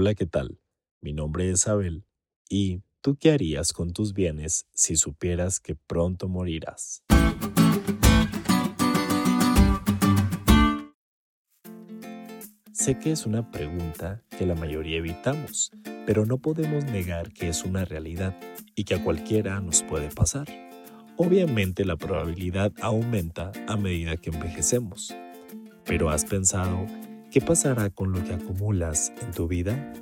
Hola, ¿qué tal? Mi nombre es Abel y ¿tú qué harías con tus bienes si supieras que pronto morirás? Sé que es una pregunta que la mayoría evitamos, pero no podemos negar que es una realidad y que a cualquiera nos puede pasar. Obviamente la probabilidad aumenta a medida que envejecemos. Pero ¿has pensado qué pasará con lo que acumulas en tu vida?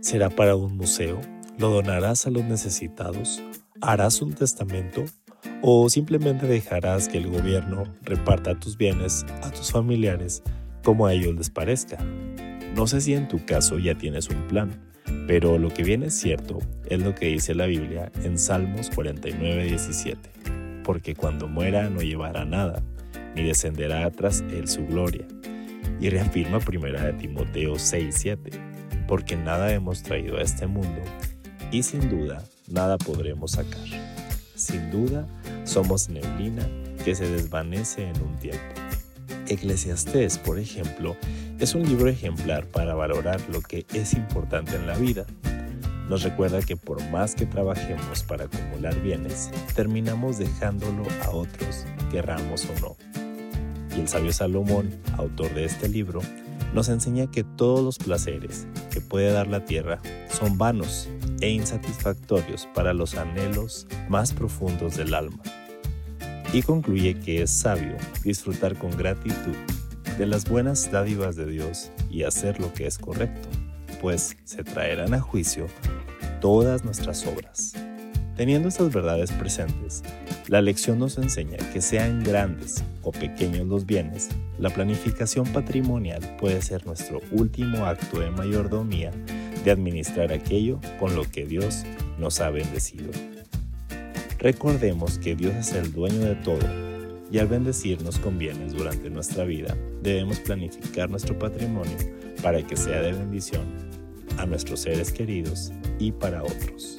¿Será para un museo? ¿Lo donarás a los necesitados? ¿Harás un testamento? ¿O simplemente dejarás que el gobierno reparta tus bienes a tus familiares como a ellos les parezca? No sé si en tu caso ya tienes un plan, pero lo que viene es cierto es lo que dice la Biblia en Salmos 49, 17 porque cuando muera no llevará nada, ni descenderá tras él su gloria. Y reafirma primera de Timoteo 6:7, porque nada hemos traído a este mundo, y sin duda nada podremos sacar. Sin duda somos neblina que se desvanece en un tiempo. Eclesiastés, por ejemplo, es un libro ejemplar para valorar lo que es importante en la vida nos recuerda que por más que trabajemos para acumular bienes, terminamos dejándolo a otros, querramos o no. Y el sabio Salomón, autor de este libro, nos enseña que todos los placeres que puede dar la tierra son vanos e insatisfactorios para los anhelos más profundos del alma. Y concluye que es sabio disfrutar con gratitud de las buenas dádivas de Dios y hacer lo que es correcto, pues se traerán a juicio todas nuestras obras. Teniendo estas verdades presentes, la lección nos enseña que sean grandes o pequeños los bienes, la planificación patrimonial puede ser nuestro último acto de mayordomía de administrar aquello con lo que Dios nos ha bendecido. Recordemos que Dios es el dueño de todo y al bendecirnos con bienes durante nuestra vida, debemos planificar nuestro patrimonio para que sea de bendición a nuestros seres queridos y para otros.